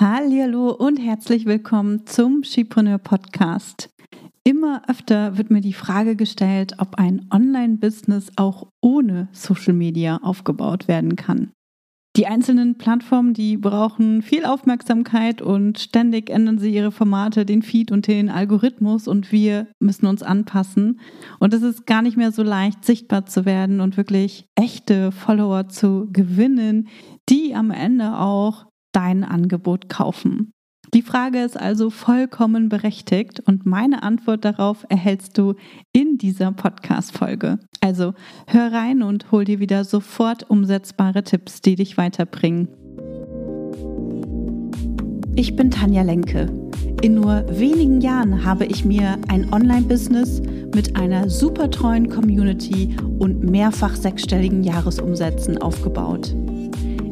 Hallo und herzlich willkommen zum Skipreneur Podcast. Immer öfter wird mir die Frage gestellt, ob ein Online-Business auch ohne Social Media aufgebaut werden kann. Die einzelnen Plattformen, die brauchen viel Aufmerksamkeit und ständig ändern sie ihre Formate, den Feed und den Algorithmus und wir müssen uns anpassen. Und es ist gar nicht mehr so leicht, sichtbar zu werden und wirklich echte Follower zu gewinnen, die am Ende auch dein Angebot kaufen? Die Frage ist also vollkommen berechtigt und meine Antwort darauf erhältst du in dieser Podcast-Folge. Also hör rein und hol dir wieder sofort umsetzbare Tipps, die dich weiterbringen. Ich bin Tanja Lenke. In nur wenigen Jahren habe ich mir ein Online-Business mit einer super treuen Community und mehrfach sechsstelligen Jahresumsätzen aufgebaut.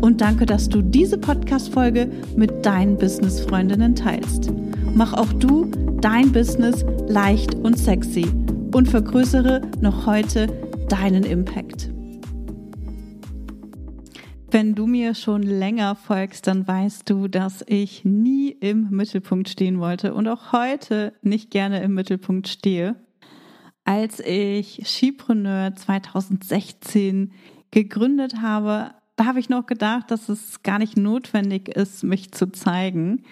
und danke, dass du diese Podcast-Folge mit deinen Business-Freundinnen teilst. Mach auch du dein Business leicht und sexy und vergrößere noch heute deinen Impact. Wenn du mir schon länger folgst, dann weißt du, dass ich nie im Mittelpunkt stehen wollte und auch heute nicht gerne im Mittelpunkt stehe. Als ich Skipreneur 2016 gegründet habe, da habe ich noch gedacht, dass es gar nicht notwendig ist, mich zu zeigen.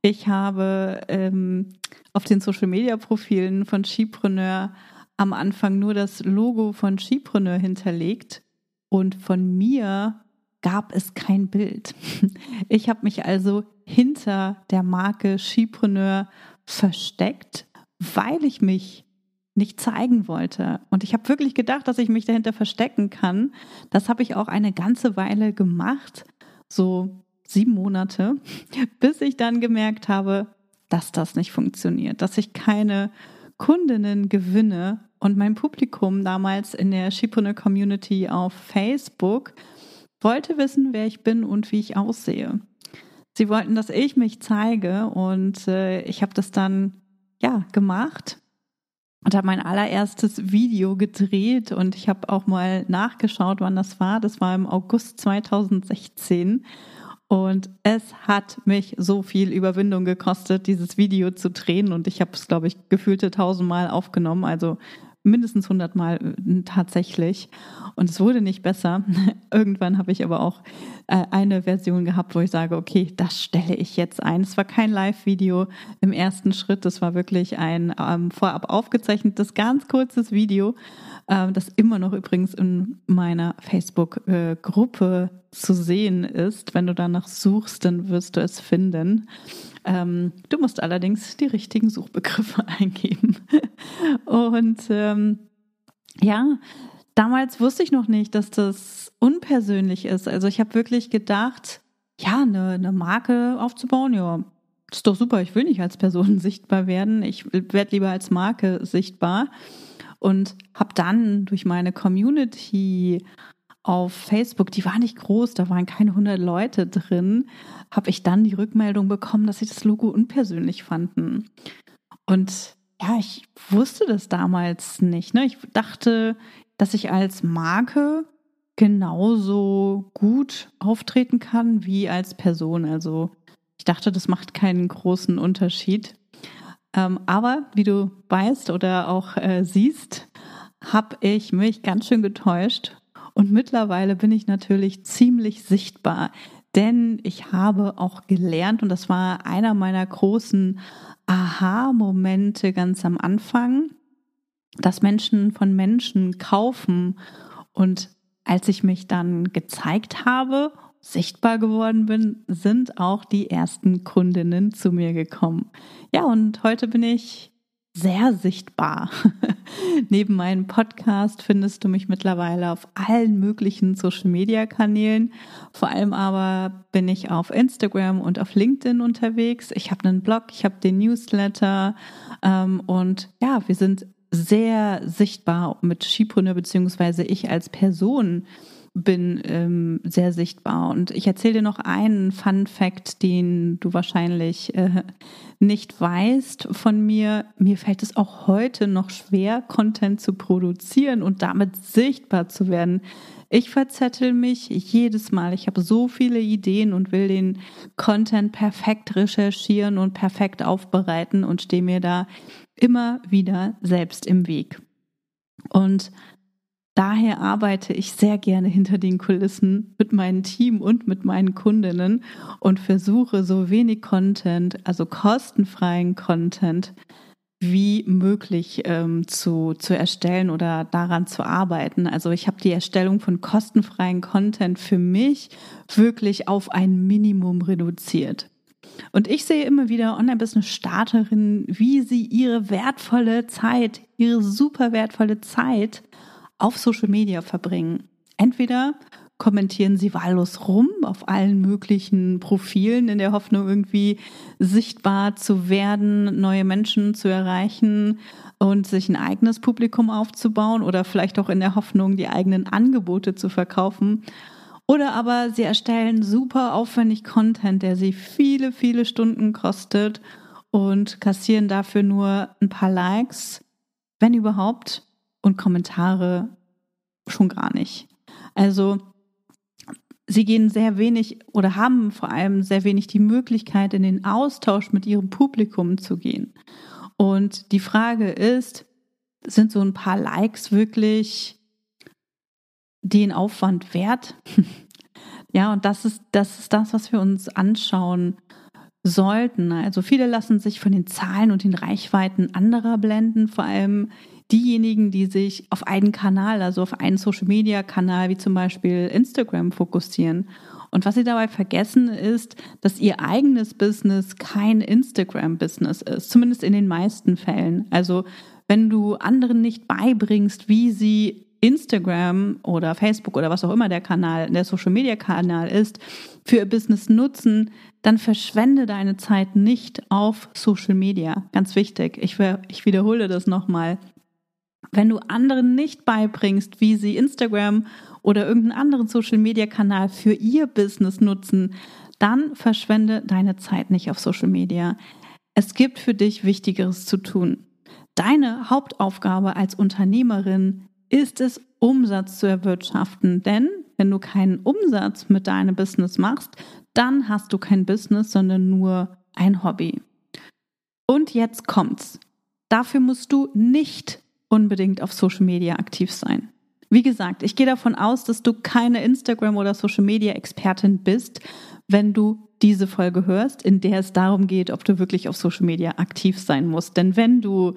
Ich habe ähm, auf den Social-Media-Profilen von Skipreneur am Anfang nur das Logo von Skipreneur hinterlegt und von mir gab es kein Bild. Ich habe mich also hinter der Marke Skipreneur versteckt, weil ich mich nicht zeigen wollte. Und ich habe wirklich gedacht, dass ich mich dahinter verstecken kann. Das habe ich auch eine ganze Weile gemacht, so sieben Monate, bis ich dann gemerkt habe, dass das nicht funktioniert, dass ich keine Kundinnen gewinne. Und mein Publikum damals in der Shipone Community auf Facebook wollte wissen, wer ich bin und wie ich aussehe. Sie wollten, dass ich mich zeige und äh, ich habe das dann ja gemacht und habe mein allererstes Video gedreht und ich habe auch mal nachgeschaut, wann das war. Das war im August 2016 und es hat mich so viel Überwindung gekostet, dieses Video zu drehen und ich habe es, glaube ich, gefühlte tausendmal aufgenommen. Also mindestens 100 Mal äh, tatsächlich. Und es wurde nicht besser. Irgendwann habe ich aber auch äh, eine Version gehabt, wo ich sage, okay, das stelle ich jetzt ein. Es war kein Live-Video im ersten Schritt. Das war wirklich ein ähm, vorab aufgezeichnetes, ganz kurzes Video, äh, das immer noch übrigens in meiner Facebook-Gruppe äh, zu sehen ist. Wenn du danach suchst, dann wirst du es finden. Ähm, du musst allerdings die richtigen Suchbegriffe eingeben. Und ähm, ja, damals wusste ich noch nicht, dass das unpersönlich ist. Also ich habe wirklich gedacht, ja, eine, eine Marke aufzubauen, ja, ist doch super. Ich will nicht als Person sichtbar werden. Ich werde lieber als Marke sichtbar. Und habe dann durch meine Community auf Facebook, die war nicht groß, da waren keine 100 Leute drin, habe ich dann die Rückmeldung bekommen, dass sie das Logo unpersönlich fanden. Und ja, ich wusste das damals nicht. Ne? Ich dachte, dass ich als Marke genauso gut auftreten kann wie als Person. Also ich dachte, das macht keinen großen Unterschied. Ähm, aber wie du weißt oder auch äh, siehst, habe ich mich ganz schön getäuscht und mittlerweile bin ich natürlich ziemlich sichtbar, denn ich habe auch gelernt, und das war einer meiner großen Aha-Momente ganz am Anfang, dass Menschen von Menschen kaufen. Und als ich mich dann gezeigt habe, sichtbar geworden bin, sind auch die ersten Kundinnen zu mir gekommen. Ja, und heute bin ich sehr sichtbar. Neben meinem Podcast findest du mich mittlerweile auf allen möglichen Social-Media-Kanälen. Vor allem aber bin ich auf Instagram und auf LinkedIn unterwegs. Ich habe einen Blog, ich habe den Newsletter ähm, und ja, wir sind sehr sichtbar mit Skipreneur beziehungsweise ich als Person bin ähm, sehr sichtbar. Und ich erzähle dir noch einen Fun Fact, den du wahrscheinlich äh, nicht weißt von mir. Mir fällt es auch heute noch schwer, Content zu produzieren und damit sichtbar zu werden. Ich verzettel mich jedes Mal. Ich habe so viele Ideen und will den Content perfekt recherchieren und perfekt aufbereiten und stehe mir da immer wieder selbst im Weg. Und Daher arbeite ich sehr gerne hinter den Kulissen mit meinem Team und mit meinen Kundinnen und versuche so wenig Content, also kostenfreien Content, wie möglich ähm, zu, zu erstellen oder daran zu arbeiten. Also ich habe die Erstellung von kostenfreien Content für mich wirklich auf ein Minimum reduziert. Und ich sehe immer wieder Online-Business-Starterinnen, wie sie ihre wertvolle Zeit, ihre super wertvolle Zeit auf Social Media verbringen. Entweder kommentieren sie wahllos rum auf allen möglichen Profilen in der Hoffnung, irgendwie sichtbar zu werden, neue Menschen zu erreichen und sich ein eigenes Publikum aufzubauen oder vielleicht auch in der Hoffnung, die eigenen Angebote zu verkaufen. Oder aber sie erstellen super aufwendig Content, der sie viele, viele Stunden kostet und kassieren dafür nur ein paar Likes, wenn überhaupt, und Kommentare schon gar nicht. Also sie gehen sehr wenig oder haben vor allem sehr wenig die Möglichkeit, in den Austausch mit ihrem Publikum zu gehen. Und die Frage ist, sind so ein paar Likes wirklich den Aufwand wert? ja, und das ist, das ist das, was wir uns anschauen sollten. Also viele lassen sich von den Zahlen und den Reichweiten anderer blenden, vor allem diejenigen, die sich auf einen Kanal, also auf einen Social-Media-Kanal wie zum Beispiel Instagram fokussieren. Und was sie dabei vergessen ist, dass ihr eigenes Business kein Instagram-Business ist, zumindest in den meisten Fällen. Also wenn du anderen nicht beibringst, wie sie Instagram oder Facebook oder was auch immer der Kanal, der Social Media Kanal ist, für ihr Business nutzen, dann verschwende deine Zeit nicht auf Social Media. Ganz wichtig. Ich, ich wiederhole das nochmal. Wenn du anderen nicht beibringst, wie sie Instagram oder irgendeinen anderen Social Media Kanal für ihr Business nutzen, dann verschwende deine Zeit nicht auf Social Media. Es gibt für dich Wichtigeres zu tun. Deine Hauptaufgabe als Unternehmerin ist es, Umsatz zu erwirtschaften. Denn wenn du keinen Umsatz mit deinem Business machst, dann hast du kein Business, sondern nur ein Hobby. Und jetzt kommt's. Dafür musst du nicht unbedingt auf Social Media aktiv sein. Wie gesagt, ich gehe davon aus, dass du keine Instagram- oder Social Media-Expertin bist, wenn du diese Folge hörst, in der es darum geht, ob du wirklich auf Social Media aktiv sein musst. Denn wenn du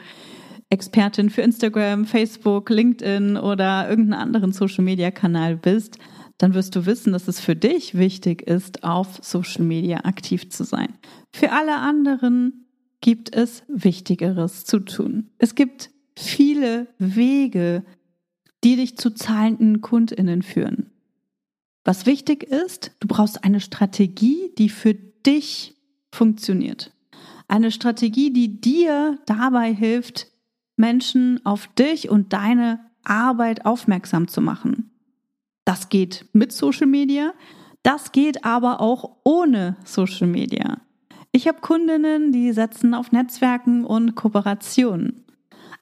Expertin für Instagram, Facebook, LinkedIn oder irgendeinen anderen Social Media Kanal bist, dann wirst du wissen, dass es für dich wichtig ist, auf Social Media aktiv zu sein. Für alle anderen gibt es Wichtigeres zu tun. Es gibt viele Wege, die dich zu zahlenden Kundinnen führen. Was wichtig ist, du brauchst eine Strategie, die für dich funktioniert. Eine Strategie, die dir dabei hilft, Menschen auf dich und deine Arbeit aufmerksam zu machen. Das geht mit Social Media, das geht aber auch ohne Social Media. Ich habe Kundinnen, die setzen auf Netzwerken und Kooperationen.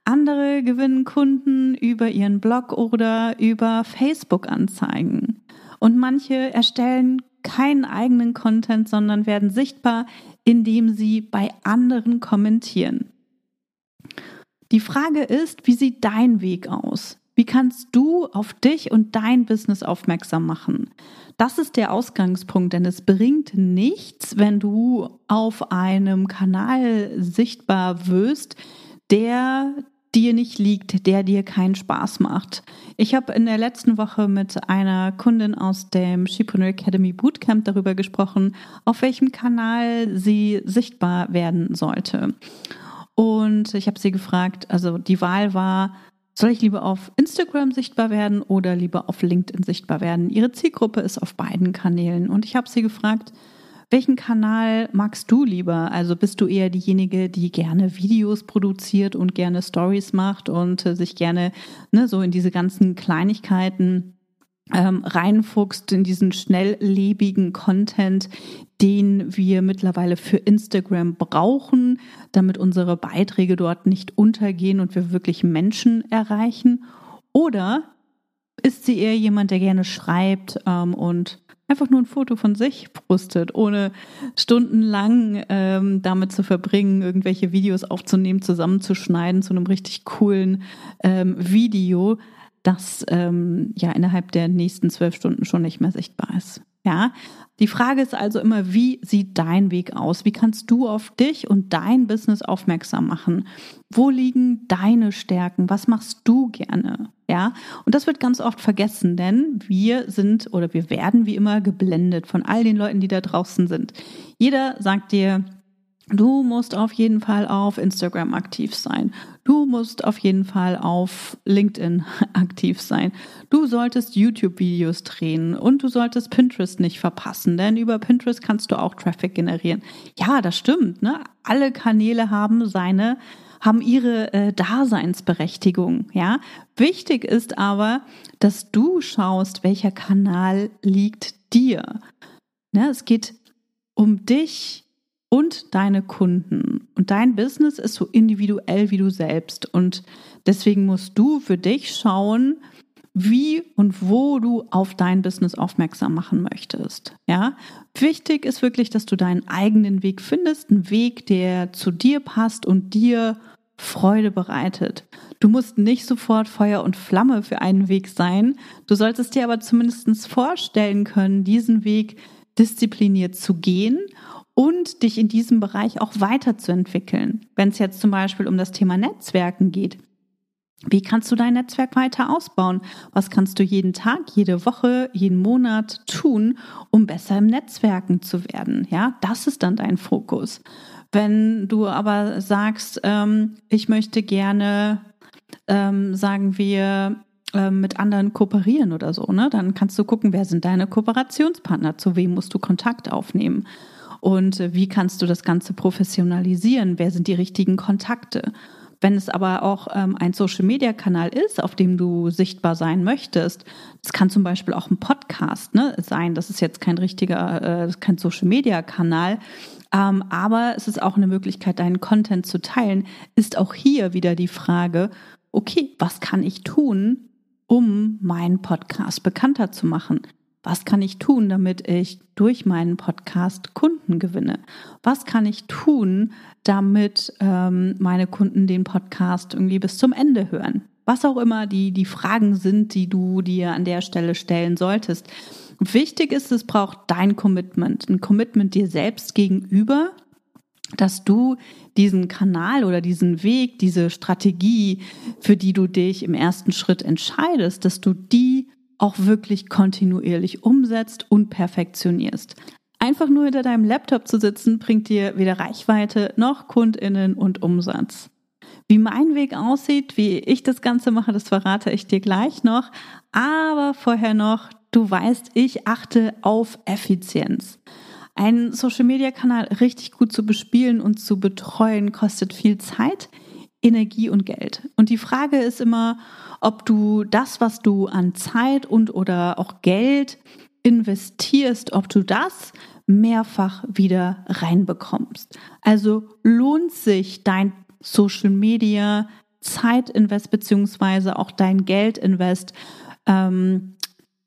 Andere gewinnen Kunden über ihren Blog oder über Facebook-Anzeigen. Und manche erstellen keinen eigenen Content, sondern werden sichtbar, indem sie bei anderen kommentieren. Die Frage ist, wie sieht dein Weg aus? Wie kannst du auf dich und dein Business aufmerksam machen? Das ist der Ausgangspunkt, denn es bringt nichts, wenn du auf einem Kanal sichtbar wirst, der dir nicht liegt, der dir keinen Spaß macht. Ich habe in der letzten Woche mit einer Kundin aus dem Shipreneur Academy Bootcamp darüber gesprochen, auf welchem Kanal sie sichtbar werden sollte. Und ich habe sie gefragt, also die Wahl war, soll ich lieber auf Instagram sichtbar werden oder lieber auf LinkedIn sichtbar werden? Ihre Zielgruppe ist auf beiden Kanälen. Und ich habe sie gefragt, welchen Kanal magst du lieber? Also bist du eher diejenige, die gerne Videos produziert und gerne Stories macht und äh, sich gerne ne, so in diese ganzen Kleinigkeiten ähm, reinfuchst in diesen schnelllebigen Content, den wir mittlerweile für Instagram brauchen, damit unsere Beiträge dort nicht untergehen und wir wirklich Menschen erreichen? Oder ist sie eher jemand, der gerne schreibt ähm, und einfach nur ein Foto von sich postet, ohne stundenlang ähm, damit zu verbringen, irgendwelche Videos aufzunehmen, zusammenzuschneiden zu einem richtig coolen ähm, Video, das ähm, ja innerhalb der nächsten zwölf Stunden schon nicht mehr sichtbar ist. Ja, die Frage ist also immer, wie sieht dein Weg aus? Wie kannst du auf dich und dein Business aufmerksam machen? Wo liegen deine Stärken? Was machst du gerne? Ja, und das wird ganz oft vergessen, denn wir sind oder wir werden wie immer geblendet von all den Leuten, die da draußen sind. Jeder sagt dir, Du musst auf jeden Fall auf Instagram aktiv sein. Du musst auf jeden Fall auf LinkedIn aktiv sein. Du solltest YouTube-Videos drehen und du solltest Pinterest nicht verpassen, denn über Pinterest kannst du auch Traffic generieren. Ja, das stimmt. Ne? Alle Kanäle haben seine haben ihre äh, Daseinsberechtigung. Ja, wichtig ist aber, dass du schaust, welcher Kanal liegt dir. Ne? Es geht um dich und deine Kunden. Und dein Business ist so individuell wie du selbst. Und deswegen musst du für dich schauen, wie und wo du auf dein Business aufmerksam machen möchtest. Ja, wichtig ist wirklich, dass du deinen eigenen Weg findest, einen Weg, der zu dir passt und dir Freude bereitet. Du musst nicht sofort Feuer und Flamme für einen Weg sein. Du solltest dir aber zumindest vorstellen können, diesen Weg diszipliniert zu gehen und dich in diesem Bereich auch weiterzuentwickeln. Wenn es jetzt zum Beispiel um das Thema Netzwerken geht. Wie kannst du dein Netzwerk weiter ausbauen? Was kannst du jeden Tag, jede Woche, jeden Monat tun, um besser im Netzwerken zu werden? Ja, das ist dann dein Fokus. Wenn du aber sagst, ähm, ich möchte gerne, ähm, sagen wir, ähm, mit anderen kooperieren oder so, ne? Dann kannst du gucken, wer sind deine Kooperationspartner, zu wem musst du Kontakt aufnehmen und äh, wie kannst du das Ganze professionalisieren? Wer sind die richtigen Kontakte? Wenn es aber auch ähm, ein Social-Media-Kanal ist, auf dem du sichtbar sein möchtest, das kann zum Beispiel auch ein Podcast ne, sein. Das ist jetzt kein richtiger, äh, kein Social-Media-Kanal, ähm, aber es ist auch eine Möglichkeit, deinen Content zu teilen. Ist auch hier wieder die Frage: Okay, was kann ich tun, um meinen Podcast bekannter zu machen? Was kann ich tun, damit ich durch meinen Podcast Kunden gewinne? Was kann ich tun, damit ähm, meine Kunden den Podcast irgendwie bis zum Ende hören? Was auch immer die, die Fragen sind, die du dir an der Stelle stellen solltest. Wichtig ist, es braucht dein Commitment, ein Commitment dir selbst gegenüber, dass du diesen Kanal oder diesen Weg, diese Strategie, für die du dich im ersten Schritt entscheidest, dass du die auch wirklich kontinuierlich umsetzt und perfektionierst. Einfach nur hinter deinem Laptop zu sitzen, bringt dir weder Reichweite noch Kundinnen und Umsatz. Wie mein Weg aussieht, wie ich das Ganze mache, das verrate ich dir gleich noch. Aber vorher noch, du weißt, ich achte auf Effizienz. Ein Social-Media-Kanal richtig gut zu bespielen und zu betreuen kostet viel Zeit, Energie und Geld. Und die Frage ist immer, ob du das, was du an Zeit und oder auch Geld investierst, ob du das mehrfach wieder reinbekommst. Also lohnt sich dein Social Media Zeitinvest beziehungsweise auch dein Geldinvest. Ähm,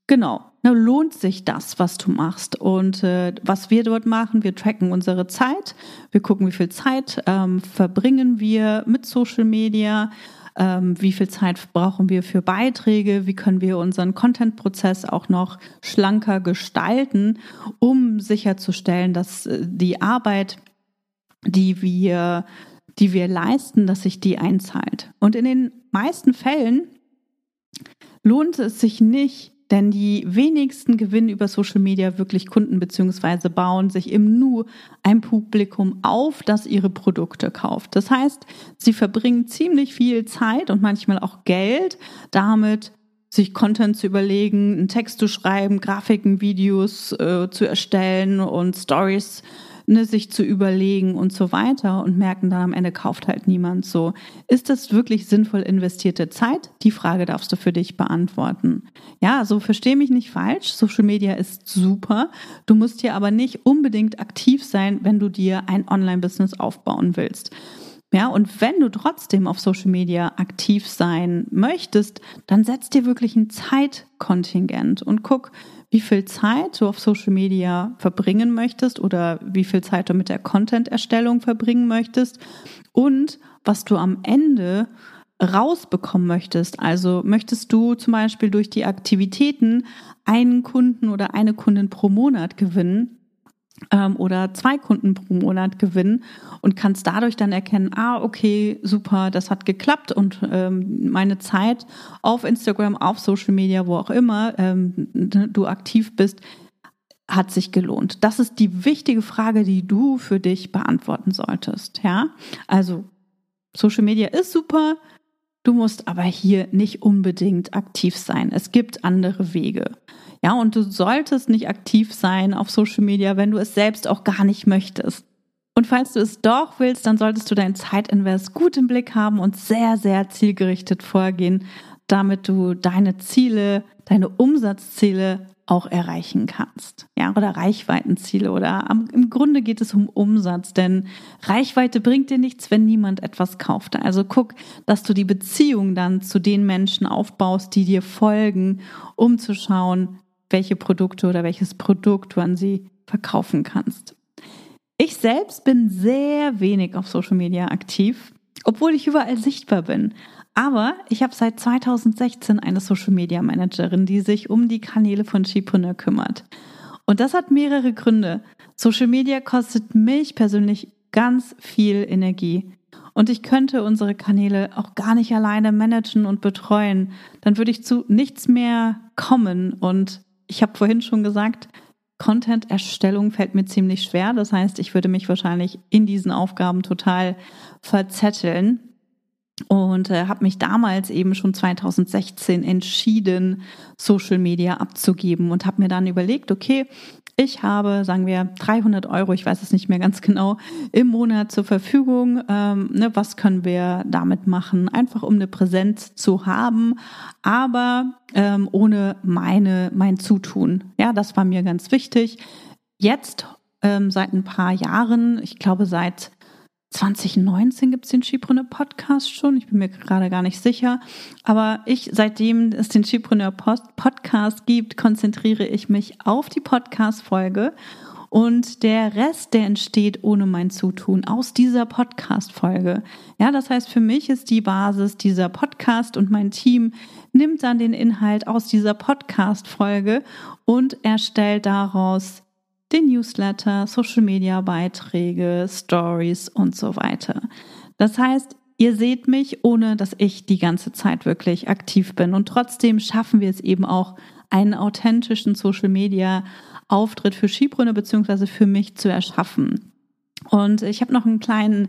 genau, ne, lohnt sich das, was du machst. Und äh, was wir dort machen, wir tracken unsere Zeit, wir gucken, wie viel Zeit ähm, verbringen wir mit Social Media ähm, wie viel Zeit brauchen wir für Beiträge, wie können wir unseren Content-Prozess auch noch schlanker gestalten, um sicherzustellen, dass äh, die Arbeit, die wir, die wir leisten, dass sich die einzahlt. Und in den meisten Fällen lohnt es sich nicht, denn die wenigsten gewinnen über Social Media wirklich Kunden beziehungsweise bauen sich im Nu ein Publikum auf, das ihre Produkte kauft. Das heißt, sie verbringen ziemlich viel Zeit und manchmal auch Geld damit, sich Content zu überlegen, einen Text zu schreiben, Grafiken, Videos äh, zu erstellen und Stories ne, sich zu überlegen und so weiter und merken dann am Ende kauft halt niemand so. Ist das wirklich sinnvoll investierte Zeit? Die Frage darfst du für dich beantworten. Ja, so verstehe mich nicht falsch. Social Media ist super. Du musst hier aber nicht unbedingt aktiv sein, wenn du dir ein Online-Business aufbauen willst. Ja, und wenn du trotzdem auf Social Media aktiv sein möchtest, dann setz dir wirklich ein Zeitkontingent und guck, wie viel Zeit du auf Social Media verbringen möchtest oder wie viel Zeit du mit der Content-Erstellung verbringen möchtest und was du am Ende rausbekommen möchtest. Also möchtest du zum Beispiel durch die Aktivitäten einen Kunden oder eine Kundin pro Monat gewinnen ähm, oder zwei Kunden pro Monat gewinnen und kannst dadurch dann erkennen, ah, okay, super, das hat geklappt und ähm, meine Zeit auf Instagram, auf Social Media, wo auch immer ähm, du aktiv bist, hat sich gelohnt. Das ist die wichtige Frage, die du für dich beantworten solltest. Ja, also Social Media ist super. Du musst aber hier nicht unbedingt aktiv sein. Es gibt andere Wege. Ja, und du solltest nicht aktiv sein auf Social Media, wenn du es selbst auch gar nicht möchtest. Und falls du es doch willst, dann solltest du deinen Zeitinvest gut im Blick haben und sehr, sehr zielgerichtet vorgehen, damit du deine Ziele, deine Umsatzziele auch erreichen kannst. Ja, oder Reichweitenziele oder am, im Grunde geht es um Umsatz, denn Reichweite bringt dir nichts, wenn niemand etwas kauft. Also guck, dass du die Beziehung dann zu den Menschen aufbaust, die dir folgen, um zu schauen, welche Produkte oder welches Produkt du an sie verkaufen kannst. Ich selbst bin sehr wenig auf Social Media aktiv, obwohl ich überall sichtbar bin. Aber ich habe seit 2016 eine Social Media Managerin, die sich um die Kanäle von Chipreneur kümmert. Und das hat mehrere Gründe. Social Media kostet mich persönlich ganz viel Energie. Und ich könnte unsere Kanäle auch gar nicht alleine managen und betreuen. Dann würde ich zu nichts mehr kommen. Und ich habe vorhin schon gesagt, Content-Erstellung fällt mir ziemlich schwer. Das heißt, ich würde mich wahrscheinlich in diesen Aufgaben total verzetteln und äh, habe mich damals eben schon 2016 entschieden, Social Media abzugeben und habe mir dann überlegt, okay, ich habe, sagen wir, 300 Euro, ich weiß es nicht mehr ganz genau, im Monat zur Verfügung. Ähm, ne, was können wir damit machen? Einfach um eine Präsenz zu haben, aber ähm, ohne meine, mein Zutun. Ja, das war mir ganz wichtig. Jetzt, ähm, seit ein paar Jahren, ich glaube seit 2019 gibt es den Skipreneur Podcast schon. Ich bin mir gerade gar nicht sicher. Aber ich, seitdem es den Skipreneur Podcast gibt, konzentriere ich mich auf die Podcast-Folge. Und der Rest, der entsteht ohne mein Zutun aus dieser Podcast-Folge. Ja, das heißt, für mich ist die Basis dieser Podcast und mein Team nimmt dann den Inhalt aus dieser Podcast-Folge und erstellt daraus den Newsletter, Social Media Beiträge, Stories und so weiter. Das heißt, ihr seht mich, ohne dass ich die ganze Zeit wirklich aktiv bin. Und trotzdem schaffen wir es eben auch, einen authentischen Social Media Auftritt für Skibrunner beziehungsweise für mich zu erschaffen. Und ich habe noch einen kleinen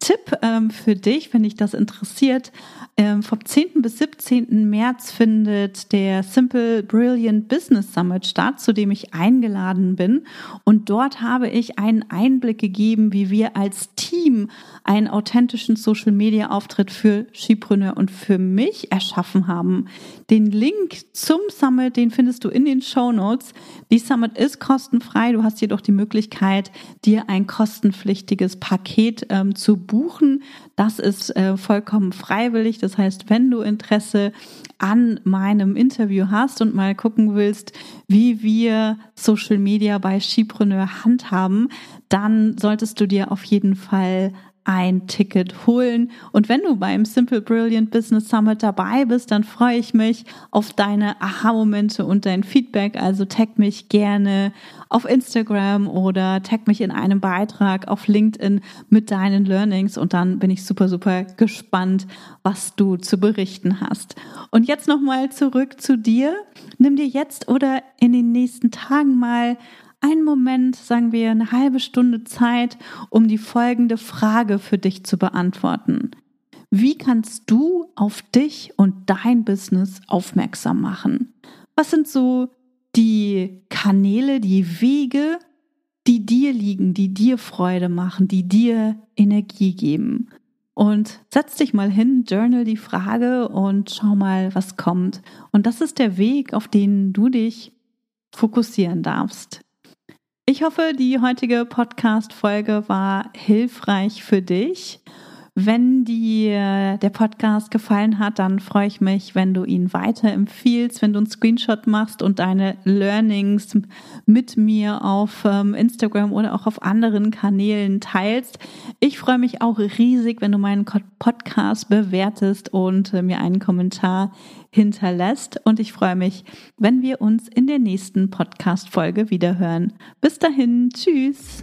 Tipp ähm, für dich, wenn dich das interessiert. Ähm, vom 10. bis 17. März findet der Simple Brilliant Business Summit statt, zu dem ich eingeladen bin. Und dort habe ich einen Einblick gegeben, wie wir als Team einen authentischen Social Media Auftritt für Skipreneur und für mich erschaffen haben. Den Link zum Summit, den findest du in den Show Notes. Die Summit ist kostenfrei. Du hast jedoch die Möglichkeit, dir ein kostenpflichtiges Paket ähm, zu buchen. Das ist äh, vollkommen freiwillig. Das heißt, wenn du Interesse an meinem Interview hast und mal gucken willst, wie wir Social Media bei Skipreneur handhaben, dann solltest du dir auf jeden Fall ein Ticket holen. Und wenn du beim Simple Brilliant Business Summit dabei bist, dann freue ich mich auf deine Aha-Momente und dein Feedback. Also tag mich gerne auf Instagram oder tag mich in einem Beitrag auf LinkedIn mit deinen Learnings und dann bin ich super, super gespannt, was du zu berichten hast. Und jetzt nochmal zurück zu dir. Nimm dir jetzt oder in den nächsten Tagen mal einen Moment, sagen wir eine halbe Stunde Zeit, um die folgende Frage für dich zu beantworten. Wie kannst du auf dich und dein Business aufmerksam machen? Was sind so die Kanäle, die Wege, die dir liegen, die dir Freude machen, die dir Energie geben? Und setz dich mal hin, journal die Frage und schau mal, was kommt. Und das ist der Weg, auf den du dich fokussieren darfst. Ich hoffe, die heutige Podcast-Folge war hilfreich für dich. Wenn dir der Podcast gefallen hat, dann freue ich mich, wenn du ihn weiterempfiehlst, wenn du einen Screenshot machst und deine Learnings mit mir auf ähm, Instagram oder auch auf anderen Kanälen teilst. Ich freue mich auch riesig, wenn du meinen Podcast bewertest und äh, mir einen Kommentar hinterlässt. Und ich freue mich, wenn wir uns in der nächsten Podcast-Folge wiederhören. Bis dahin, tschüss.